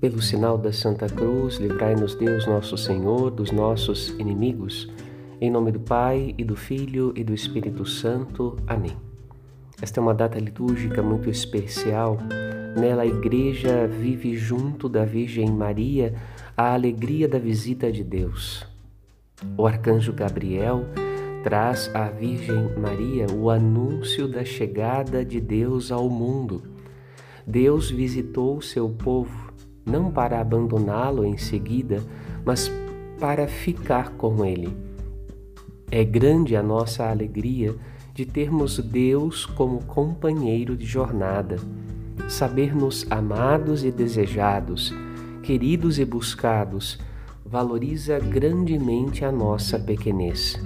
Pelo sinal da Santa Cruz, livrai-nos Deus nosso Senhor dos nossos inimigos. Em nome do Pai e do Filho e do Espírito Santo. Amém. Esta é uma data litúrgica muito especial. Nela a Igreja vive junto da Virgem Maria a alegria da visita de Deus. O arcanjo Gabriel traz à Virgem Maria o anúncio da chegada de Deus ao mundo. Deus visitou o seu povo não para abandoná-lo em seguida, mas para ficar com ele. É grande a nossa alegria de termos Deus como companheiro de jornada, saber-nos amados e desejados, queridos e buscados, valoriza grandemente a nossa pequenez.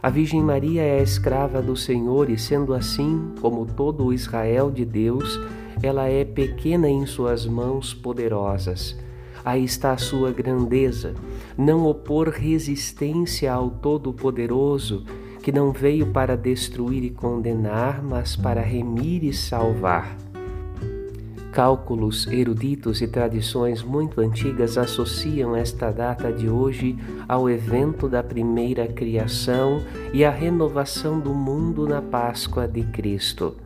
A Virgem Maria é a escrava do Senhor e, sendo assim, como todo o Israel de Deus, ela é pequena em suas mãos poderosas. Aí está a sua grandeza, não opor resistência ao Todo-Poderoso, que não veio para destruir e condenar, mas para remir e salvar. Cálculos eruditos e tradições muito antigas associam esta data de hoje ao evento da primeira criação e à renovação do mundo na Páscoa de Cristo.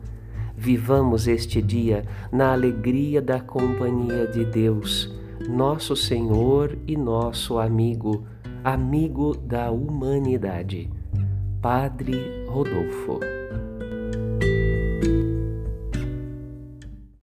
Vivamos este dia na alegria da companhia de Deus, nosso Senhor e nosso amigo, amigo da humanidade. Padre Rodolfo.